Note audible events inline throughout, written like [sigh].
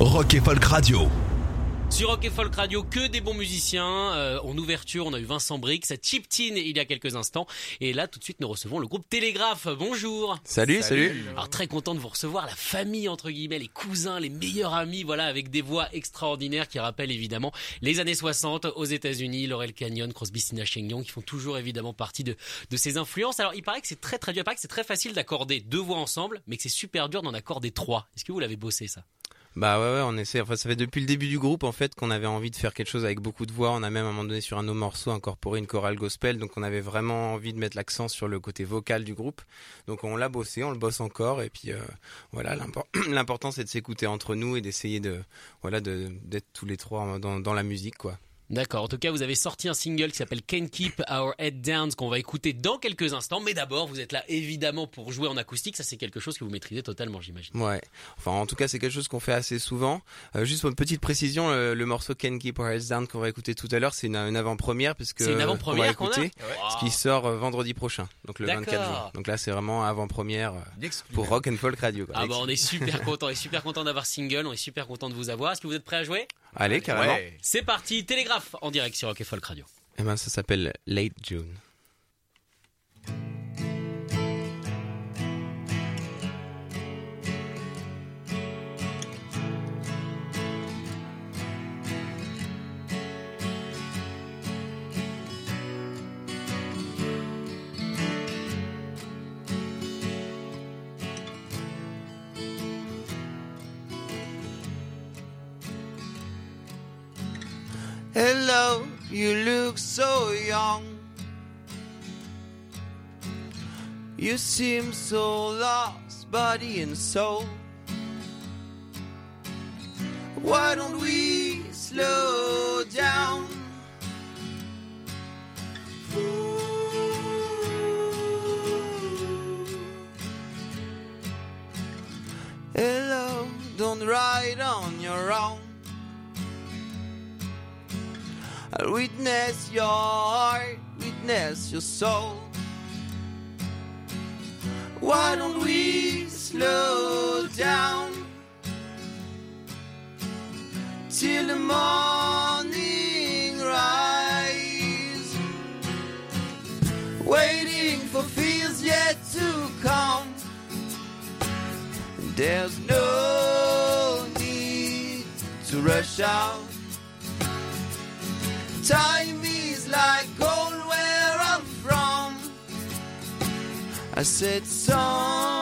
Rock et Folk Radio. Sur Rock et Folk Radio, que des bons musiciens. Euh, en ouverture, on a eu Vincent Brix, Chip Tin il y a quelques instants. Et là, tout de suite, nous recevons le groupe Télégraphe. Bonjour. Salut, salut. Alors très content de vous recevoir, la famille entre guillemets, les cousins, les meilleurs amis, voilà, avec des voix extraordinaires qui rappellent évidemment les années 60 aux États-Unis, Laurel Canyon, Crosby, Stills, Nash Young, qui font toujours évidemment partie de de ces influences. Alors il paraît que c'est très très dur, il paraît que c'est très facile d'accorder deux voix ensemble, mais que c'est super dur d'en accorder trois. Est-ce que vous l'avez bossé ça? Bah ouais, ouais, on essaie. Enfin, ça fait depuis le début du groupe en fait qu'on avait envie de faire quelque chose avec beaucoup de voix. On a même à un moment donné sur un de nos morceaux incorporé une chorale gospel, donc on avait vraiment envie de mettre l'accent sur le côté vocal du groupe. Donc on l'a bossé, on le bosse encore, et puis euh, voilà, l'impor- [clears throat] l'important c'est de s'écouter entre nous et d'essayer de voilà de d'être tous les trois dans, dans la musique quoi. D'accord. En tout cas, vous avez sorti un single qui s'appelle Can't Keep Our Head Down, qu'on va écouter dans quelques instants. Mais d'abord, vous êtes là évidemment pour jouer en acoustique. Ça, c'est quelque chose que vous maîtrisez totalement, j'imagine. Ouais. Enfin, en tout cas, c'est quelque chose qu'on fait assez souvent. Euh, juste pour une petite précision, le, le morceau Can Keep Our Heads Down qu'on va écouter tout à l'heure, c'est une, une avant-première puisque C'est une avant-première qu'on va a écouter, ce qui sort euh, vendredi prochain, donc le D'accord. 24 juin. Donc là, c'est vraiment avant-première euh, pour Rock and Folk Radio. quoi. Ah bah on est super [laughs] content, on est super content d'avoir single, on est super content de vous avoir. Est-ce que vous êtes prêts à jouer? Allez, carrément. C'est parti, Télégraphe en direct sur Rock et Folk Radio. Eh ben, ça s'appelle Late June. Hello, you look so young. You seem so lost, body and soul. Why don't we slow down? Hello, don't ride on your own. Witness your heart, witness your soul. Why don't we slow down till the morning rise? Waiting for fears yet to come. There's no need to rush out. Time is like gold where I'm from. I said some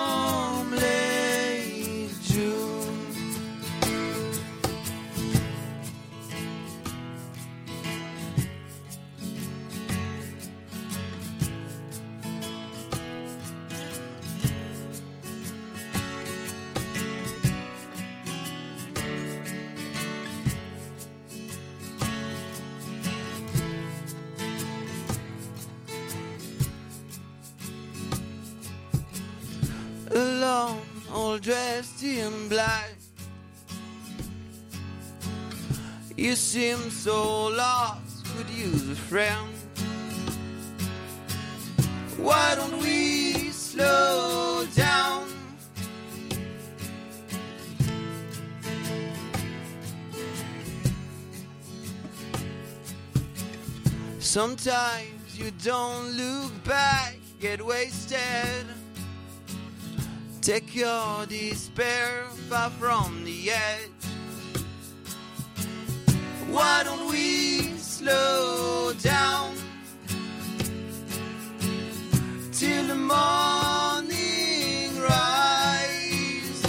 dressed in black. You seem so lost, could use a friend. Why don't we slow down? Sometimes you don't look back, get wasted. Take your despair far from the edge. Why don't we slow down till the morning rise?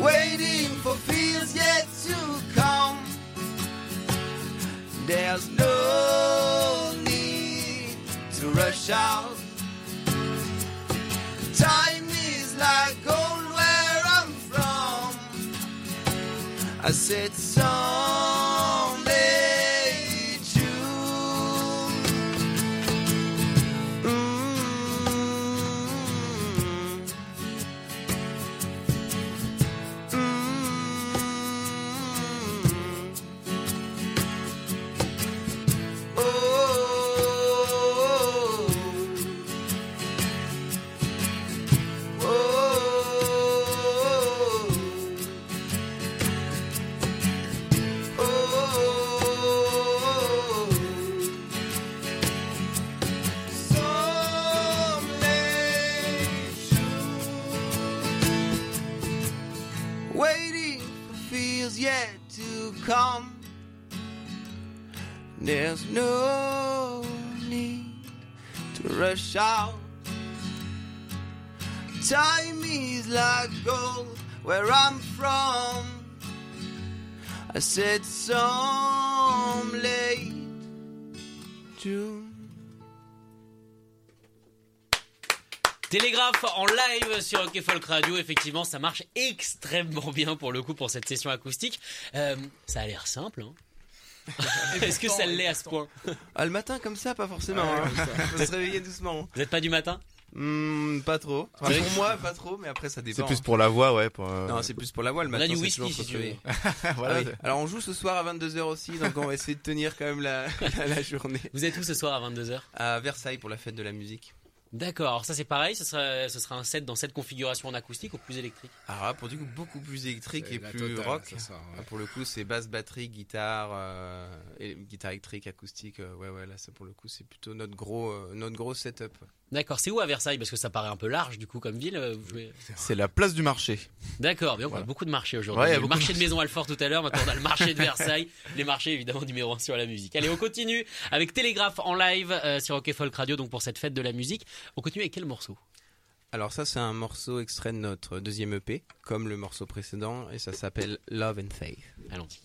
Waiting for fears yet to come. There's no need to rush out. I said someday I said some late June. Télégraphe en live sur Rock Folk Radio, effectivement, ça marche extrêmement bien pour le coup pour cette session acoustique. Euh, ça a l'air simple. Hein [laughs] Est-ce que ça l'est à ce point? Ah, le matin comme ça, pas forcément. hein. Faut se réveiller doucement. Vous n'êtes pas du matin? Hmm, pas trop. Enfin, pour moi, pas trop, mais après ça dépend. C'est plus pour la voix, ouais. Pour, euh, Non, c'est plus pour la voix. Le On a matin, du c'est whisky toujours si tu veux. [laughs] voilà, Ah oui. Alors on joue ce soir à 22h aussi, donc on va essayer de tenir quand même la, la, [laughs] la journée. Vous êtes où ce soir à 22h À Versailles pour la fête de la musique. D'accord, alors ça c'est pareil, ce sera, ce sera un set dans cette configuration en acoustique ou plus électrique? Alors là, pour du coup, beaucoup plus électrique et plus totale, rock. c'est ça, ouais. Ah, Pour le coup, c'est basse, batterie, guitare, euh, et guitare électrique, acoustique. euh, ouais, ouais, là, ça pour le coup, c'est plutôt notre gros, euh, notre gros setup. D'accord, c'est où à Versailles? Parce que ça paraît un peu large du coup comme ville. C'est la place du marché. D'accord, mais on a beaucoup de marchés aujourd'hui. Ouais, il y a le beaucoup de marché de Maison Alfort tout à l'heure, maintenant on a le marché de Versailles, [laughs] les marchés évidemment numéro 1 sur la musique. Allez, on continue avec Télégraphe en live euh, sur Rock et Folk Radio, donc pour cette fête de la musique. On continue avec quel morceau? Alors ça, c'est un morceau extrait de notre deuxième EP, comme le morceau précédent, et ça s'appelle Love and Faith. Allons-y.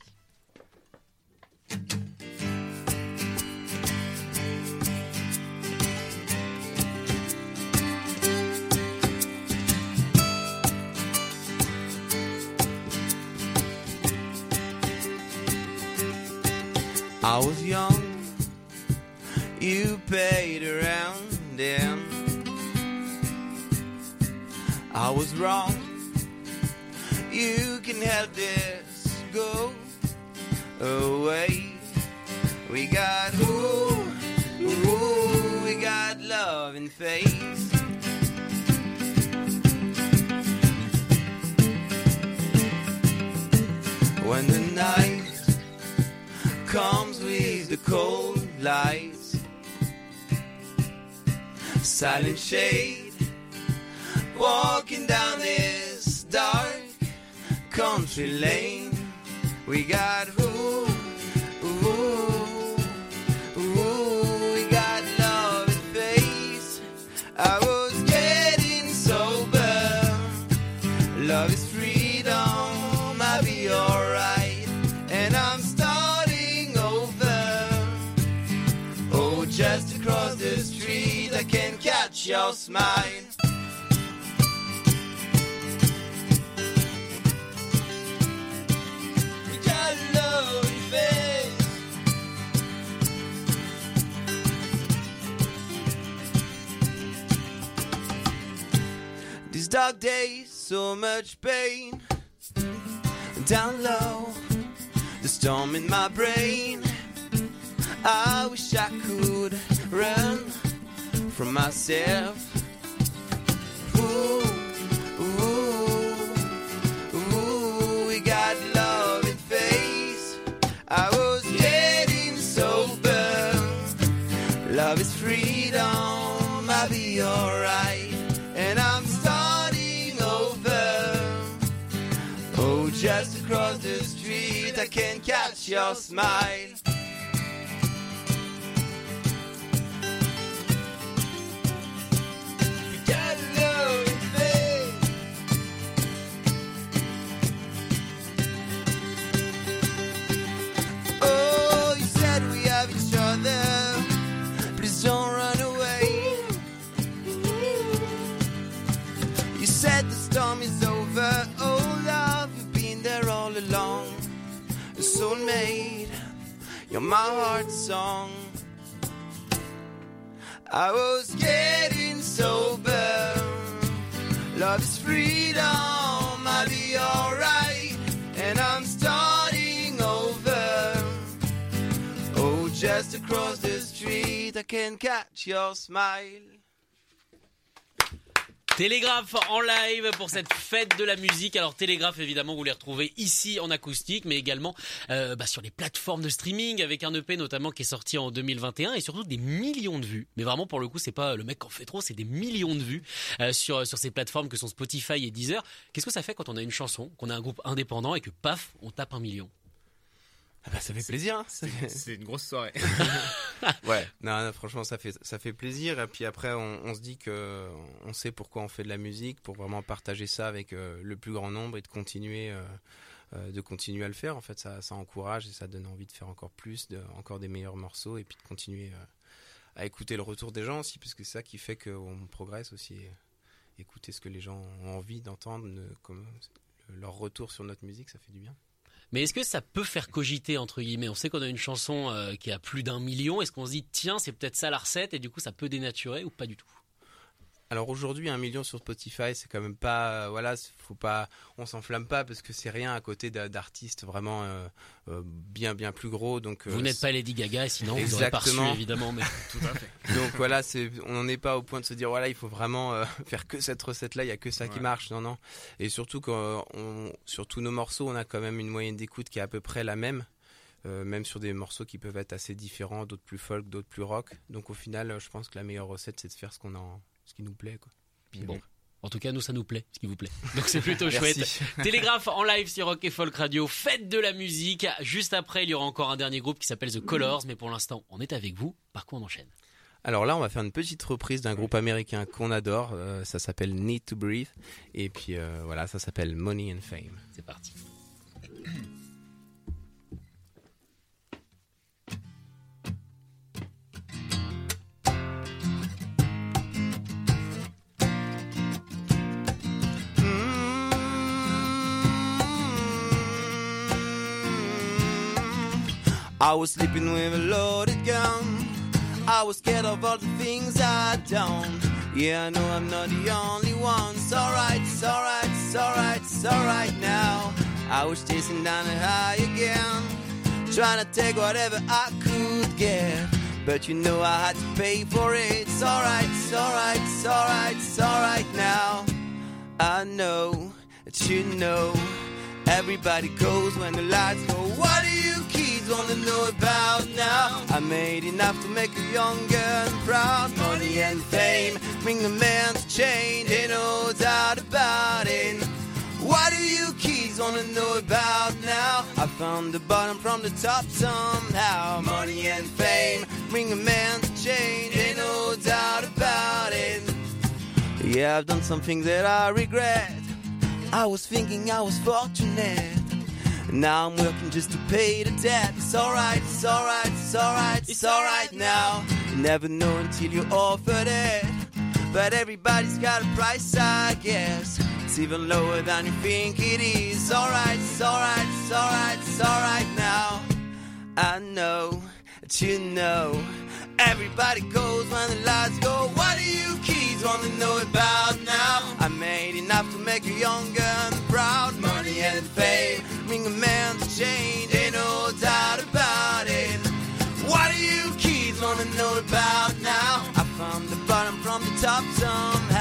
I was young, you paid around I was wrong, you can help this go away. We got ooh, ooh, we got love and faith. When the night comes with the cold lights. Silent shade, walking down this dark country lane. We got ooh, got love. These dark days, so much pain. Down low, the storm in my brain. I wish I could run from myself. Ooh, ooh, ooh, we got love and faith. I was getting sober. Love is freedom, I'll be alright. And I'm starting over. Oh, just across the street, I can catch your smile. You're my heart song. I was getting sober. Love is freedom. I'll be alright. And I'm starting over. Oh, just across the street, I can catch your smile. Télégraphe en live pour cette fête de la musique. Alors Télégraphe évidemment vous les retrouvez ici en acoustique mais également euh, bah, sur les plateformes de streaming avec un EP notamment qui est sorti en 2021 et surtout des millions de vues. Mais vraiment pour le coup c'est pas le mec qui en fait trop, c'est des millions de vues euh, sur sur ces plateformes que sont Spotify et Deezer. Qu'est-ce que ça fait quand on a une chanson, qu'on a un groupe indépendant et que paf on tape un million? Ah bah, ça fait plaisir. hein. C'est une grosse soirée. [laughs] Ouais, non, non, franchement, ça fait ça fait plaisir. Et puis après, on, on se dit que on sait pourquoi on fait de la musique, pour vraiment partager ça avec euh, le plus grand nombre et de continuer euh, euh, de continuer à le faire. En fait, ça, ça encourage et ça donne envie de faire encore plus, de, encore des meilleurs morceaux et puis de continuer à écouter le retour des gens aussi, parce que c'est ça qui fait qu'on progresse aussi. Écouter ce que les gens ont envie d'entendre, comme leur retour sur notre musique, ça fait du bien. Mais est-ce que ça peut faire cogiter entre guillemets? On sait qu'on a une chanson euh, qui a plus d'un million. Est-ce qu'on se dit tiens c'est peut-être ça la recette et du coup ça peut dénaturer ou pas du tout? Alors aujourd'hui, un million sur Spotify, c'est quand même pas, euh, voilà, faut pas, on s'enflamme pas parce que c'est rien à côté d'a- d'artistes vraiment euh, euh, bien bien plus gros. Donc Vous euh, n'êtes pas Lady Gaga, sinon vous aurez pas reçu Exactement. évidemment. Mais [laughs] Tout à fait. Donc voilà, on n'en est pas au point de se dire voilà, il faut vraiment euh, [laughs] faire que cette recette-là, il y a que ça qui marche. Non, non. Et surtout quand on, sur tous nos morceaux, on a quand même une moyenne d'écoute qui est à peu près la même. euh, même sur des morceaux qui peuvent être assez différents, d'autres plus folk, d'autres plus rock. Donc au final, euh, je pense que la meilleure recette, c'est de faire ce qu'on en, ce qui nous plaît, quoi. Puis Bon. En tout cas, nous, ça nous plaît, ce qui vous plaît. Donc c'est plutôt [laughs] chouette. Télégraphe en live sur Rock et Folk Radio. Faites de la musique. Juste après, il y aura encore un dernier groupe qui s'appelle The Colors. Mais pour l'instant, on est avec vous. Par quoi on enchaîne? Alors là, on va faire une petite reprise d'un groupe américain qu'on adore. euh, ça s'appelle Need to Breathe. Et puis euh, voilà, ça s'appelle Money and Fame. C'est parti. I was sleeping with a loaded gun. I was scared of all the things I'd done. Yeah, I know I'm not the only one. It's alright, it's alright, it's alright, it's alright now. I was chasing down the high again. Trying to take whatever I could get. But you know I had to pay for it. It's alright, it's alright, it's alright, it's alright now. I know that you know everybody goes when the lights go. What do you kids wanna know about now? I made enough to make a young girl proud. Money and fame bring a man to change, ain't no doubt about it. What do you kids wanna know about now? I found the bottom from the top somehow. Money and fame bring a man to change, ain't no doubt about it. Yeah, I've done something that I regret. I was thinking I was fortunate. Now I'm working just to pay the debt. It's alright, it's alright, it's alright, it's alright now. You never know until you offered it. But everybody's got a price, I guess. It's even lower than you think it is. Alright, it's alright, it's alright, it's alright now. I know that you know. Everybody goes when the lights go. What do you kids wanna know about now? I made enough to make you younger and proud. Money and fame a man to change, ain't no doubt about it. What do you kids wanna know about now? I found the bottom from the top somehow.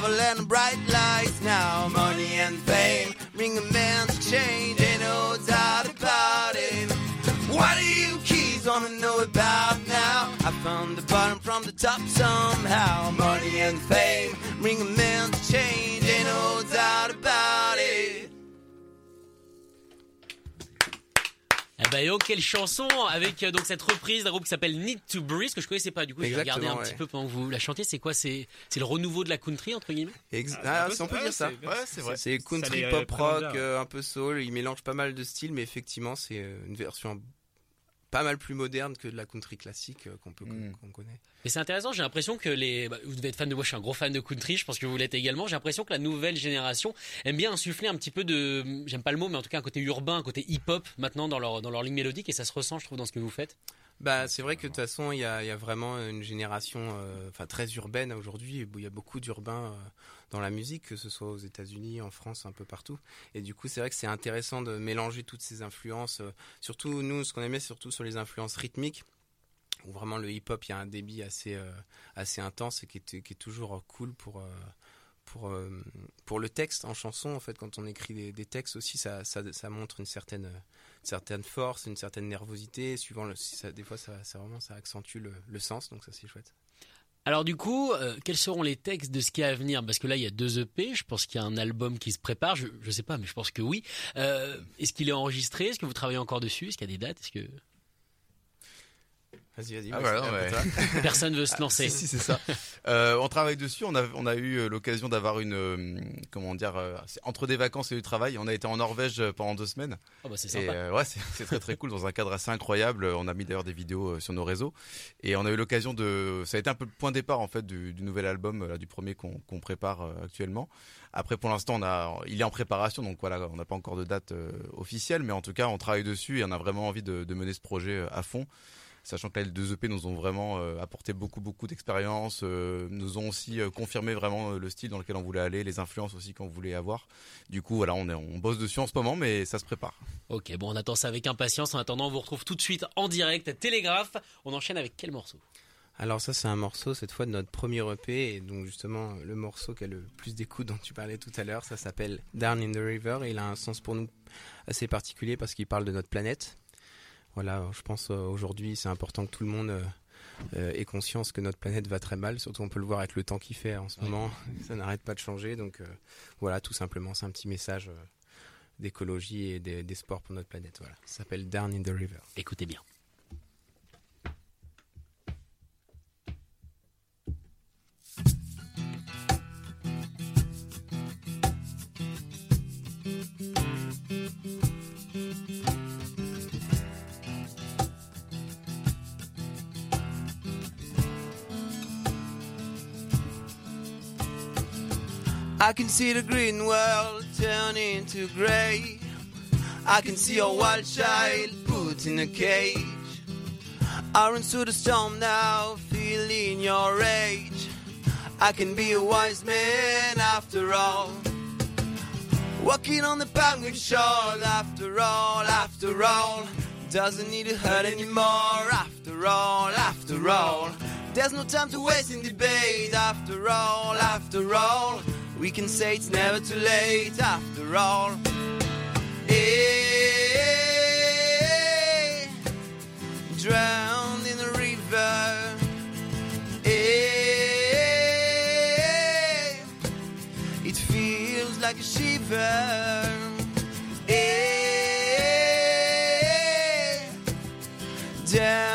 Devil and bright lights now. Money and fame bring a man to change, ain't no doubt about it. What do you kids wanna know about now? I found the bottom from the top somehow. Money and fame bring a man to change, ain't no doubt about it. Bah yo, quelle chanson avec euh, donc cette reprise d'un groupe qui s'appelle Need to Breathe que je connaissais pas. Du coup, j'ai regardé un petit peu pendant que vous la chantiez. C'est quoi C'est c'est le renouveau de la country entre guillemets? Ex- Ah, ah, un peu, on peut ouais, dire ça. c'est- Ouais, c'est vrai. C'est country, pop présente rock, euh, un peu soul. Il mélange pas mal de styles, mais effectivement, c'est euh, une version pas mal plus moderne que de la country classique euh, qu'on peut Mm. qu'on connaît. Et c'est intéressant. J'ai l'impression que les bah, vous devez être fan de moi. Je suis un gros fan de country. Je pense que vous l'êtes également. J'ai l'impression que la nouvelle génération aime bien insuffler un petit peu de j'aime pas le mot, mais en tout cas un côté urbain, un côté hip-hop maintenant dans leur dans leur ligne mélodique et ça se ressent, je trouve, dans ce que vous faites. Bah, c'est vrai que de toute façon, il y y a vraiment une génération, euh, enfin très urbaine aujourd'hui. Il y a beaucoup d'urbains euh, dans la musique, que ce soit aux États-Unis, en France, un peu partout. Et du coup, c'est vrai que c'est intéressant de mélanger toutes ces influences. euh, surtout nous, ce qu'on aimait, surtout sur les influences rythmiques, où vraiment le hip-hop, il y a un débit assez assez intense et qui est, qui est toujours cool pour pour euh, pour le texte en chanson. En fait, quand on écrit des, textes aussi, ça, ça montre une certaine certaine force, une certaine nervosité. Suivant des fois, ça, vraiment, ça accentue le, le sens, donc ça c'est chouette. Alors du coup, euh, quels seront les textes de ce qui est à venir? Parce que là, il y a deux EP. Je pense qu'il y a un album qui se prépare. Je, je sais pas, mais je pense que oui. Euh, Est-ce qu'il est enregistré? Est-ce que vous travaillez encore dessus? Est-ce qu'il y a des dates? Vas-y, vas-y. Ah à ouais. toi. [laughs] personne veut se lancer Si, si, c'est ça. Euh, on travaille dessus. On a, on a eu euh, l'occasion d'avoir une, euh, comment dire, euh, entre des vacances et du travail. On a été en Norvège pendant deux semaines. Oh bah c'est sympa. euh, ouais, c'est très très cool dans un cadre assez incroyable. On a mis d'ailleurs des vidéos euh, sur nos réseaux et on a eu l'occasion de. Ça a été un peu le point de départ en fait du, du nouvel album, là, du premier qu'on prépare euh, actuellement. Après, pour l'instant, on a, il est en préparation, donc voilà, on n'a pas encore de date euh, officielle, mais en tout cas, on travaille dessus et on a vraiment envie de, de mener ce projet euh, à fond. Sachant que là, les deux EP nous ont vraiment euh, apporté beaucoup, beaucoup d'expérience, euh, nous ont aussi euh, confirmé vraiment le style dans lequel on voulait aller, les influences aussi qu'on voulait avoir. Du coup, voilà, on, est, on bosse dessus en ce moment, mais ça se prépare. Ok, bon, on attend ça avec impatience. En attendant, on vous retrouve tout de suite en direct à Télégraphe. On enchaîne avec quel morceau? Alors ça, c'est un morceau cette fois de notre premier EP, et donc justement le morceau qui a le plus d'écoute dont tu parlais tout à l'heure, ça s'appelle Down in the River, et il a un sens pour nous assez particulier parce qu'il parle de notre planète. Voilà, je pense euh, aujourd'hui c'est important que tout le monde euh, euh, ait conscience que notre planète va très mal, surtout on peut le voir avec le temps qu'il fait en ce moment, [laughs] ça n'arrête pas de changer, donc voilà, tout simplement c'est un petit message d'écologie et d'e- d'espoir pour notre planète. Voilà, ça s'appelle Down in the River. Écoutez bien. I can see the green world turn into grey. I can see a wild child put in a cage. I run through the storm now, feeling your rage. I can be a wise man after all. Walking on the penguin shore, after all, after all. Doesn't need to hurt anymore, after all, after all. There's no time to waste in debate, after all, after all. We can say it's never too late, after all. Eh, drowned in the river. Eh, it feels like a shiver. Eh, down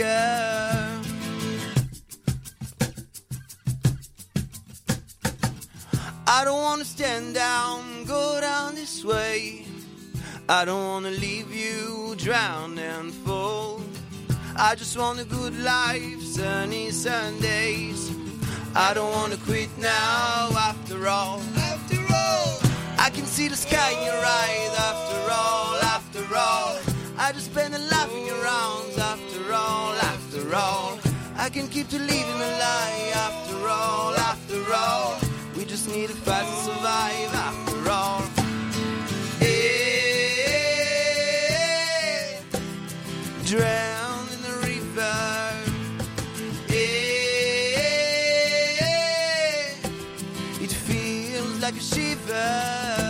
trigger. I don't wanna stand down, go down this way. I don't wanna leave you drown and fall. I just want a good life, sunny Sundays. I don't wanna quit now, after all. After all, I can see the sky in your eyes. After all, after all, I just spend a laughing around. After all, I can keep you living a lie. After all, after all, we just need a fight to survive. After all. Drown in the river. It feels like a shiver.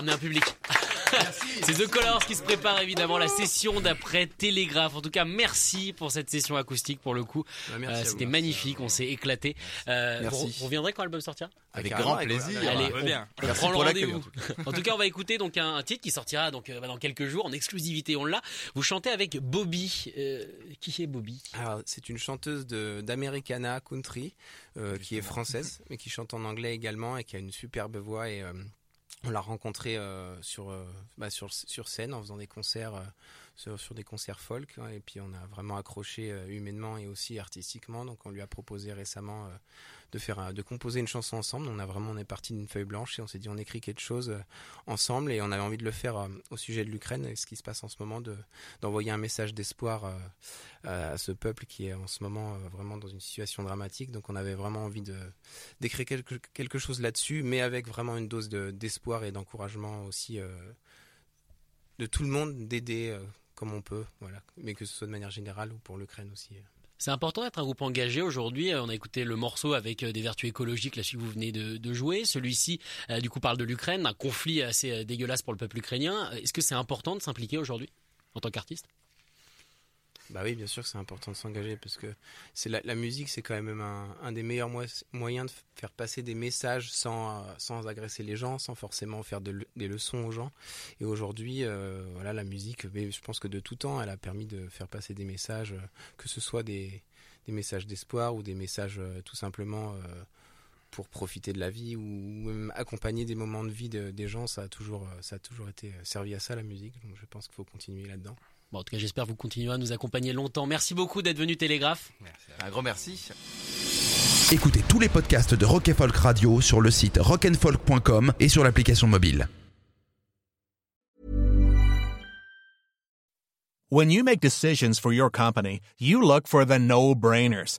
Ramené un public. C'est The Colors qui se prépare évidemment la session d'après Télégraphe. En tout cas, merci pour cette session acoustique pour le coup. Bah, Euh. C'était magnifique, on s'est éclaté. Euh, Merci. Vous vous reviendrez quand l'album sortira? Avec grand plaisir. Allez, va on, bien. on prend le rendez-vous. En tout cas, on va écouter donc un, un titre qui sortira donc euh, bah, dans quelques jours en exclusivité. On l'a. Vous chantez avec Bobby. Euh, qui est Bobby? C'est une chanteuse d'Americana Country euh, qui est française, mais qui chante en anglais également et qui a une superbe voix. Et euh, on l'a rencontrée euh, sur, euh, bah, sur, sur scène en faisant des concerts, euh, sur, des concerts folk. hein, et puis on a vraiment accroché euh, humainement et aussi artistiquement. Donc on lui a proposé récemment euh, de faire, de composer une chanson ensemble. On a vraiment, on est parti d'une feuille blanche et on s'est dit on écrit quelque chose euh, ensemble et on avait envie de le faire au sujet de l'Ukraine et ce qui se passe en ce moment, de d'envoyer un message d'espoir. à ce peuple qui est en ce moment vraiment dans une situation dramatique. Donc on avait vraiment envie de d'écrire quelque, quelque chose là-dessus, mais avec vraiment une dose de- d'espoir et d'encouragement aussi de tout le monde, d'aider comme on peut. Mais que ce soit de manière générale ou pour l'Ukraine aussi. C'est important d'être un groupe engagé aujourd'hui. Euh, On a écouté le morceau avec euh, des vertus écologiques, là, celui vous venez de, jouer. Celui-ci, euh, du coup, parle de l'Ukraine, d'un conflit assez dégueulasse pour le peuple ukrainien. Est-ce que c'est important de s'impliquer aujourd'hui en tant qu'artiste? Bah oui, bien sûr que c'est important de s'engager parce que c'est la, musique, c'est quand même un, des meilleurs moy- moyens de faire passer des messages sans, euh, sans agresser les gens, sans forcément faire des leçons aux gens. Et aujourd'hui, euh, voilà, la musique, mais je pense que de tout temps, elle a permis de faire passer des messages, euh, que ce soit des, messages d'espoir ou des messages tout simplement pour profiter de la vie ou même accompagner des moments de vie de- des gens. Ça a toujours, euh, ça a toujours été euh, servi à ça la musique. Donc je pense qu'il faut continuer là-dedans. Bon, en tout cas, j'espère que vous continuerez à nous accompagner longtemps. Merci beaucoup d'être venu Télégraphe. Un grand merci. Écoutez tous les podcasts de Rock and Folk Radio sur le site rockandfolk.com et sur l'application mobile. When you make decisions for your company, you look for the no-brainers.